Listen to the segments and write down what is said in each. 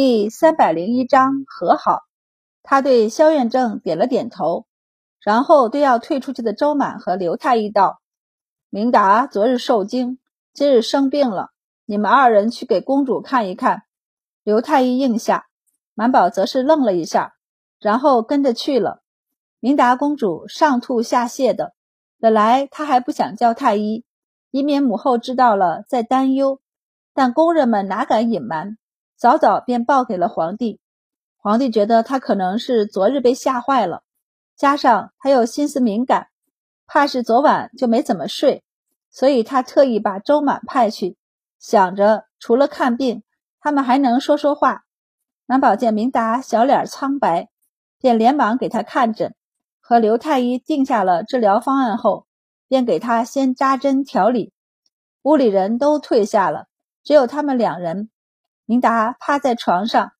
第三百零一章和好。他对萧远正点了点头，然后对要退出去的周满和刘太医道：“明达昨日受惊，今日生病了，你们二人去给公主看一看。”刘太医应下，满宝则是愣了一下，然后跟着去了。明达公主上吐下泻的，本来她还不想叫太医，以免母后知道了再担忧，但工人们哪敢隐瞒，早早便报给了皇帝。皇帝觉得他可能是昨日被吓坏了，加上他又心思敏感，怕是昨晚就没怎么睡，所以他特意把周满派去，想着除了看病，他们还能说说话。满宝见明达小脸苍白，便连忙给他看诊，和刘太医定下了治疗方案后，便给他先扎针调理。屋里人都退下了，只有他们两人。明达趴在床上。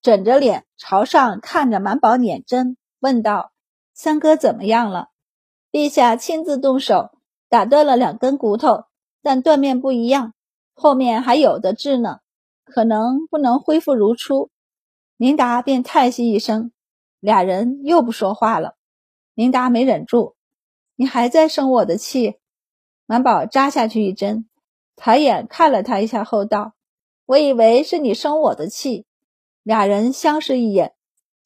枕着脸朝上看着满宝捻针，问道：“三哥怎么样了？”陛下亲自动手打断了两根骨头，但断面不一样，后面还有的治呢，可能不能恢复如初。明达便叹息一声，俩人又不说话了。明达没忍住：“你还在生我的气？”满宝扎下去一针，抬眼看了他一下后道：“我以为是你生我的气。”俩人相视一眼，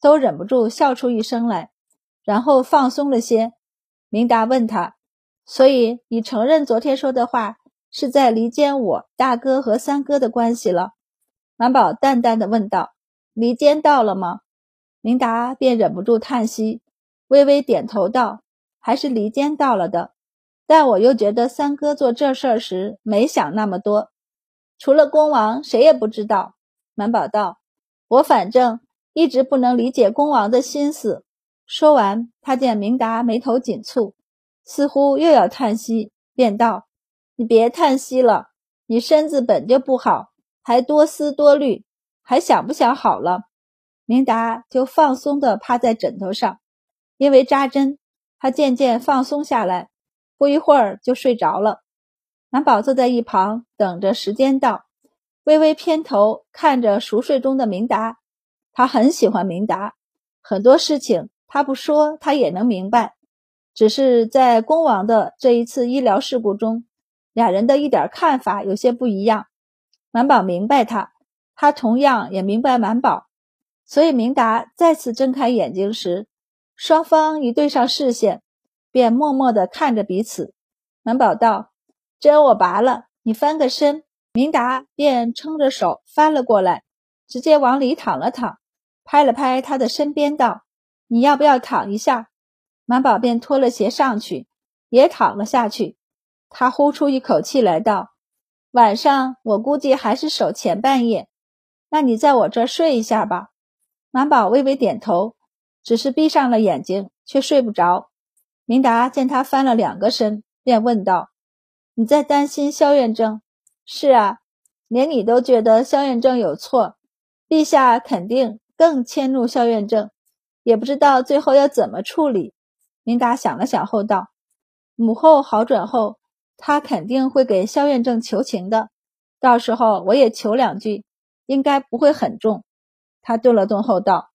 都忍不住笑出一声来，然后放松了些。明达问他：“所以你承认昨天说的话，是在离间我大哥和三哥的关系了？”满宝淡淡的问道：“离间到了吗？”明达便忍不住叹息，微微点头道：“还是离间到了的。但我又觉得三哥做这事儿时没想那么多，除了恭王，谁也不知道。”满宝道。我反正一直不能理解恭王的心思。说完，他见明达眉头紧蹙，似乎又要叹息，便道：“你别叹息了，你身子本就不好，还多思多虑，还想不想好了？”明达就放松地趴在枕头上，因为扎针，他渐渐放松下来，不一会儿就睡着了。满宝坐在一旁等着时间到。微微偏头看着熟睡中的明达，他很喜欢明达，很多事情他不说他也能明白，只是在恭王的这一次医疗事故中，俩人的一点看法有些不一样。满宝明白他，他同样也明白满宝，所以明达再次睁开眼睛时，双方一对上视线，便默默地看着彼此。满宝道：“针我拔了，你翻个身。”明达便撑着手翻了过来，直接往里躺了躺，拍了拍他的身边，道：“你要不要躺一下？”满宝便脱了鞋上去，也躺了下去。他呼出一口气来道：“晚上我估计还是守前半夜，那你在我这睡一下吧。”满宝微微点头，只是闭上了眼睛，却睡不着。明达见他翻了两个身，便问道：“你在担心萧远正？”是啊，连你都觉得萧远正有错，陛下肯定更迁怒萧远正，也不知道最后要怎么处理。明达想了想后道：“母后好转后，他肯定会给萧远正求情的，到时候我也求两句，应该不会很重。”他顿了顿后道：“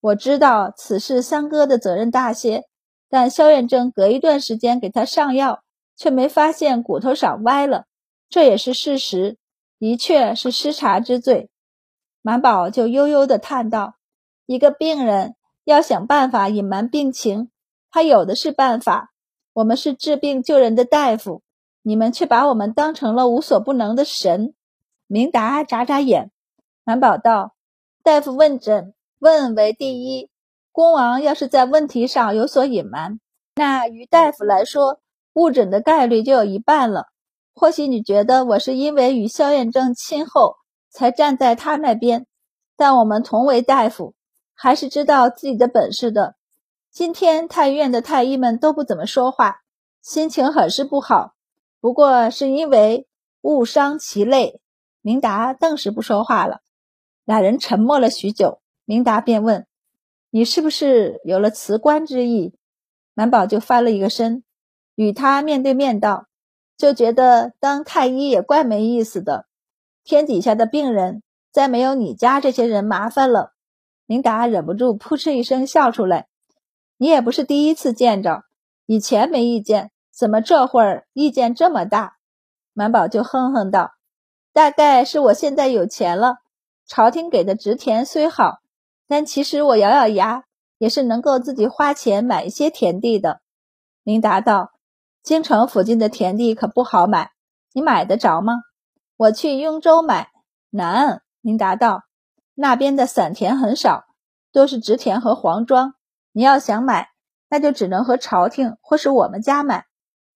我知道此事三哥的责任大些，但萧远正隔一段时间给他上药，却没发现骨头上歪了。”这也是事实，的确是失察之罪。满宝就悠悠地叹道：“一个病人要想办法隐瞒病情，他有的是办法。我们是治病救人的大夫，你们却把我们当成了无所不能的神。”明达眨眨眼，满宝道：“大夫问诊，问为第一。恭王要是在问题上有所隐瞒，那于大夫来说，误诊的概率就有一半了。”或许你觉得我是因为与萧远正亲厚才站在他那边，但我们同为大夫，还是知道自己的本事的。今天太医院的太医们都不怎么说话，心情很是不好。不过是因为误伤其类。明达顿时不说话了，俩人沉默了许久。明达便问：“你是不是有了辞官之意？”满宝就翻了一个身，与他面对面道。就觉得当太医也怪没意思的，天底下的病人再没有你家这些人麻烦了。明达忍不住扑哧一声笑出来。你也不是第一次见着，以前没意见，怎么这会儿意见这么大？满宝就哼哼道：“大概是我现在有钱了，朝廷给的职田虽好，但其实我咬咬牙也是能够自己花钱买一些田地的。”明达道：“京城附近的田地可不好买，你买得着吗？”我去雍州买，难。明达道：“那边的散田很少，都是直田和黄庄。你要想买，那就只能和朝廷或是我们家买。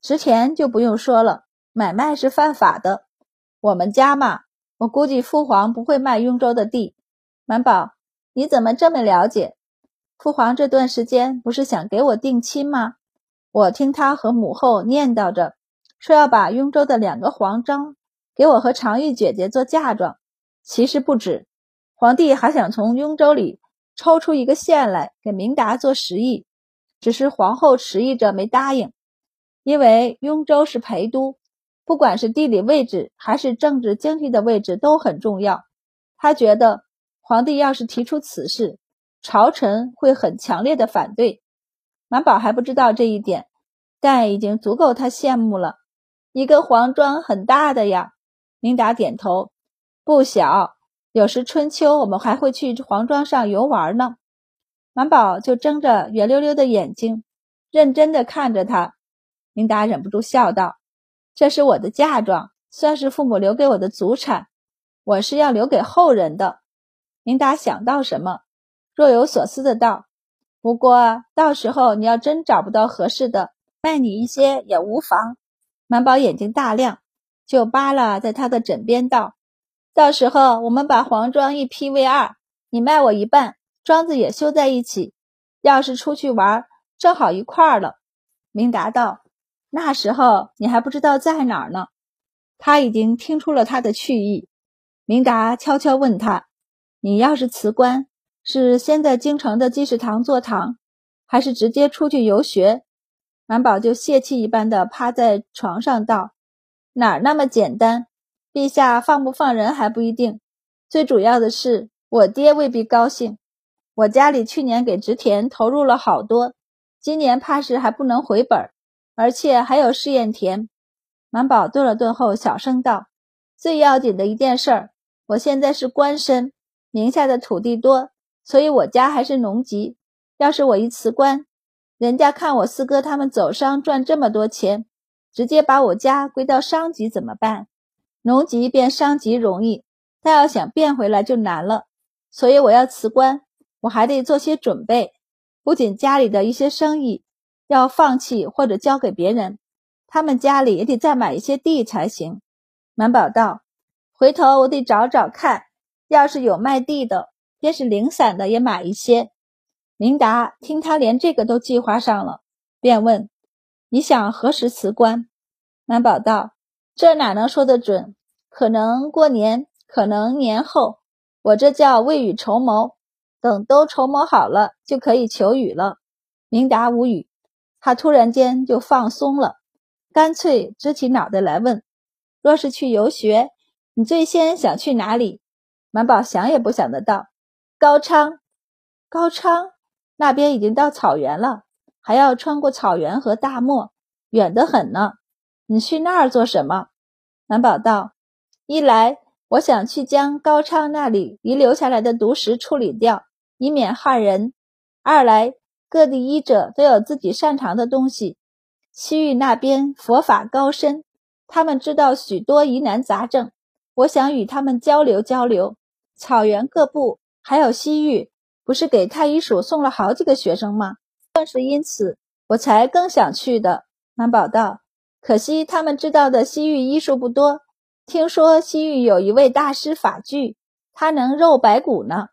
直田就不用说了，买卖是犯法的。我们家嘛，我估计父皇不会卖雍州的地。”满宝，你怎么这么了解？父皇这段时间不是想给我定亲吗？我听他和母后念叨着，说要把雍州的两个皇章给我和常玉姐姐做嫁妆。其实不止，皇帝还想从雍州里抽出一个县来给明达做食邑，只是皇后迟疑着没答应，因为雍州是陪都，不管是地理位置还是政治经济的位置都很重要。他觉得皇帝要是提出此事，朝臣会很强烈的反对。满宝还不知道这一点，但已经足够他羡慕了。一个黄庄很大的呀，明达点头。不小，有时春秋我们还会去黄庄上游玩呢。满宝就睁着圆溜溜的眼睛，认真的看着他。明达忍不住笑道：“这是我的嫁妆，算是父母留给我的祖产，我是要留给后人的。”明达想到什么，若有所思的道：“不过到时候你要真找不到合适的，卖你一些也无妨。”满宝眼睛大亮，就扒拉在他的枕边道。到时候我们把黄庄一劈为二，你卖我一半，庄子也修在一起。要是出去玩，正好一块儿了。明达道：“那时候你还不知道在哪儿呢。”他已经听出了他的去意。明达悄悄问他：“你要是辞官，是先在京城的济世堂坐堂，还是直接出去游学？”满宝就泄气一般的趴在床上道：“哪儿那么简单？”陛下放不放人还不一定，最主要的是我爹未必高兴。我家里去年给植田投入了好多，今年怕是还不能回本，而且还有试验田。满宝顿了顿后，小声道：“最要紧的一件事儿，我现在是官绅，名下的土地多，所以我家还是农籍。要是我一辞官，人家看我四哥他们走商赚这么多钱，直接把我家归到商籍怎么办？”农籍变商籍容易，但要想变回来就难了。所以我要辞官，我还得做些准备。不仅家里的一些生意要放弃或者交给别人，他们家里也得再买一些地才行。满宝道：“回头我得找找看，要是有卖地的，便是零散的也买一些。”明达听他连这个都计划上了，便问：“你想何时辞官？”满宝道：“这哪能说得准？”可能过年，可能年后，我这叫未雨绸缪。等都筹谋好了，就可以求雨了。明达无语，他突然间就放松了，干脆支起脑袋来问：“若是去游学，你最先想去哪里？”满宝想也不想得道：“高昌。”高昌那边已经到草原了，还要穿过草原和大漠，远得很呢。你去那儿做什么？南宝道。一来，我想去将高昌那里遗留下来的毒石处理掉，以免害人；二来，各地医者都有自己擅长的东西。西域那边佛法高深，他们知道许多疑难杂症，我想与他们交流交流。草原各部还有西域，不是给太医署送了好几个学生吗？正是因此，我才更想去的。满宝道：“可惜他们知道的西域医术不多。”听说西域有一位大师法具，他能肉白骨呢。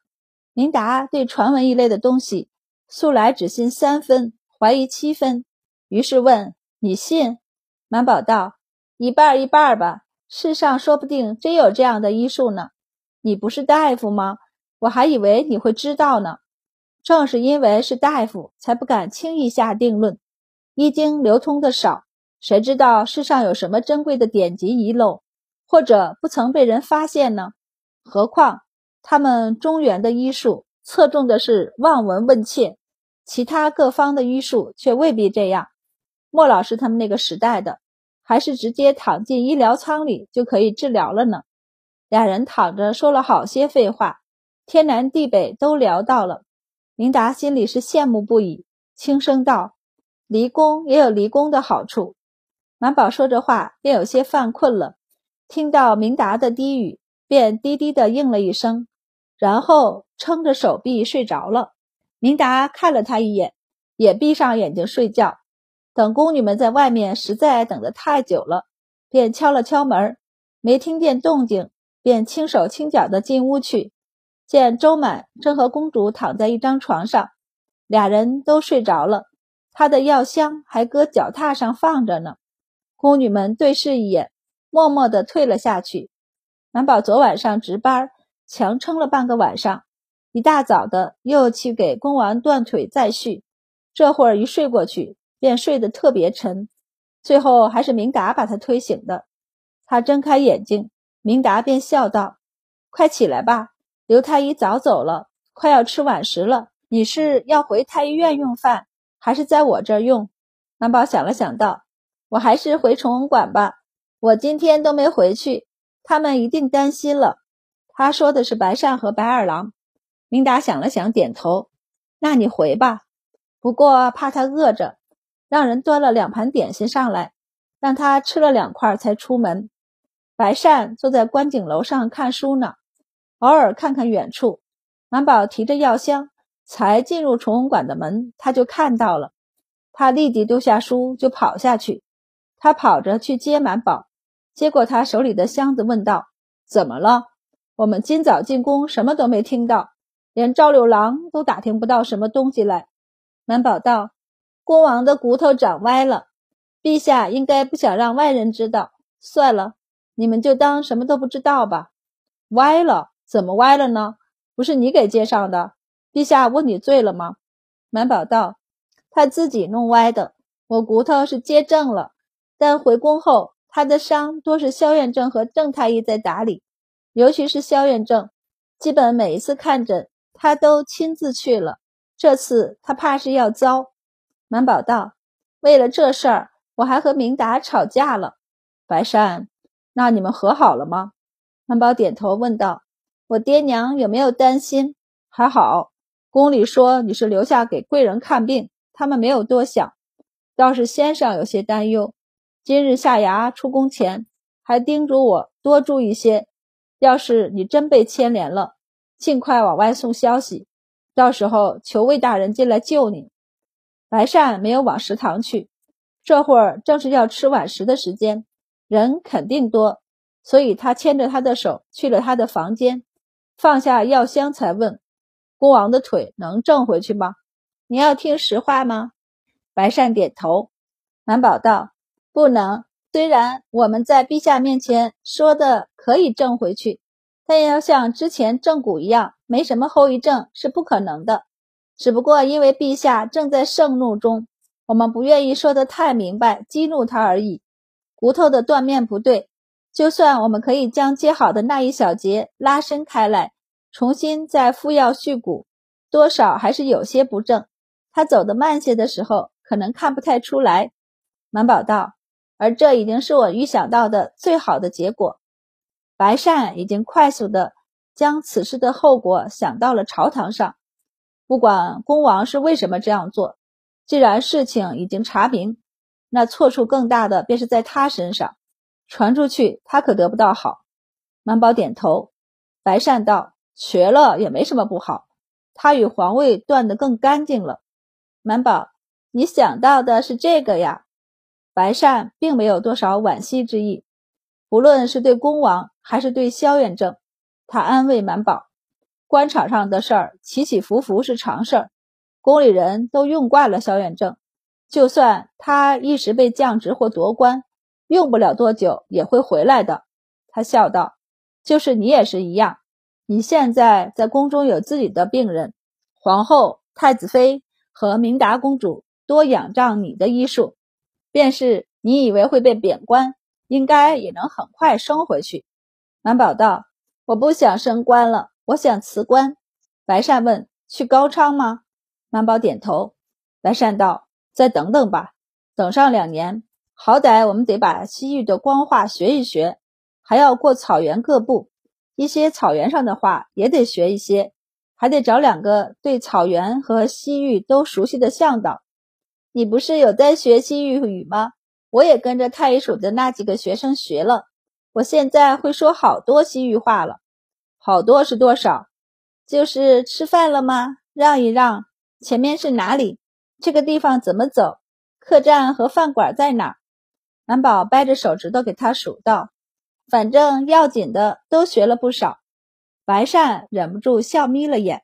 明达对传闻一类的东西，素来只信三分，怀疑七分。于是问：“你信？”满宝道：“一半一半吧。世上说不定真有这样的医术呢。你不是大夫吗？我还以为你会知道呢。正是因为是大夫，才不敢轻易下定论。医经流通的少，谁知道世上有什么珍贵的典籍遗漏？”或者不曾被人发现呢？何况他们中原的医术侧重的是望闻问切，其他各方的医术却未必这样。莫老师他们那个时代的，还是直接躺进医疗舱里就可以治疗了呢。俩人躺着说了好些废话，天南地北都聊到了。明达心里是羡慕不已，轻声道：“离宫也有离宫的好处。”满宝说着话，便有些犯困了。听到明达的低语，便低低的应了一声，然后撑着手臂睡着了。明达看了他一眼，也闭上眼睛睡觉。等宫女们在外面实在等得太久了，便敲了敲门，没听见动静，便轻手轻脚的进屋去，见周满正和公主躺在一张床上，俩人都睡着了，他的药箱还搁脚踏上放着呢。宫女们对视一眼。默默地退了下去。满宝昨晚上值班，强撑了半个晚上，一大早的又去给恭王断腿再续。这会儿一睡过去，便睡得特别沉。最后还是明达把他推醒的。他睁开眼睛，明达便笑道：“快起来吧，刘太医早走了，快要吃晚食了。你是要回太医院用饭，还是在我这儿用？”满宝想了想道：“我还是回崇文馆吧。”我今天都没回去，他们一定担心了。他说的是白善和白二郎。明达想了想，点头。那你回吧，不过怕他饿着，让人端了两盘点心上来，让他吃了两块才出门。白善坐在观景楼上看书呢，偶尔看看远处。满宝提着药箱，才进入崇文馆的门，他就看到了。他立即丢下书，就跑下去。他跑着去接满宝。接过他手里的箱子，问道：“怎么了？我们今早进宫，什么都没听到，连赵六郎都打听不到什么东西来。”满宝道：“恭王的骨头长歪了，陛下应该不想让外人知道。算了，你们就当什么都不知道吧。歪了？怎么歪了呢？不是你给接上的？陛下问你罪了吗？”满宝道：“他自己弄歪的，我骨头是接正了，但回宫后。”他的伤多是萧远正和郑太医在打理，尤其是萧远正，基本每一次看诊他都亲自去了。这次他怕是要遭。满宝道：“为了这事儿，我还和明达吵架了。”白善，那你们和好了吗？满宝点头问道：“我爹娘有没有担心？还好，宫里说你是留下给贵人看病，他们没有多想。倒是先生有些担忧。”今日下衙出宫前，还叮嘱我多注意些。要是你真被牵连了，尽快往外送消息，到时候求魏大人进来救你。白善没有往食堂去，这会儿正是要吃晚食的时间，人肯定多，所以他牵着他的手去了他的房间，放下药箱，才问：“孤王的腿能正回去吗？你要听实话吗？”白善点头。满宝道。不能。虽然我们在陛下面前说的可以正回去，但要像之前正骨一样没什么后遗症是不可能的。只不过因为陛下正在盛怒中，我们不愿意说的太明白，激怒他而已。骨头的断面不对，就算我们可以将接好的那一小节拉伸开来，重新再敷药续骨，多少还是有些不正。他走得慢些的时候，可能看不太出来。满宝道。而这已经是我预想到的最好的结果。白善已经快速的将此事的后果想到了朝堂上。不管恭王是为什么这样做，既然事情已经查明，那错处更大的便是在他身上。传出去，他可得不到好。满宝点头。白善道：“瘸了也没什么不好，他与皇位断得更干净了。”满宝，你想到的是这个呀？白善并没有多少惋惜之意，不论是对恭王还是对萧远正，他安慰满宝：官场上的事儿起起伏伏是常事儿，宫里人都用惯了萧远正，就算他一时被降职或夺官，用不了多久也会回来的。他笑道：“就是你也是一样，你现在在宫中有自己的病人，皇后、太子妃和明达公主多仰仗你的医术。”便是你以为会被贬官，应该也能很快升回去。满宝道：“我不想升官了，我想辞官。白善问：“去高昌吗？”满宝点头。白善道：“再等等吧，等上两年，好歹我们得把西域的官话学一学，还要过草原各部，一些草原上的话也得学一些，还得找两个对草原和西域都熟悉的向导。你不是有在学西域语吗？我也跟着太医署的那几个学生学了，我现在会说好多西域话了。好多是多少？就是吃饭了吗？让一让，前面是哪里？这个地方怎么走？客栈和饭馆在哪？南宝掰着手指头给他数道：“反正要紧的都学了不少。”白善忍不住笑眯了眼。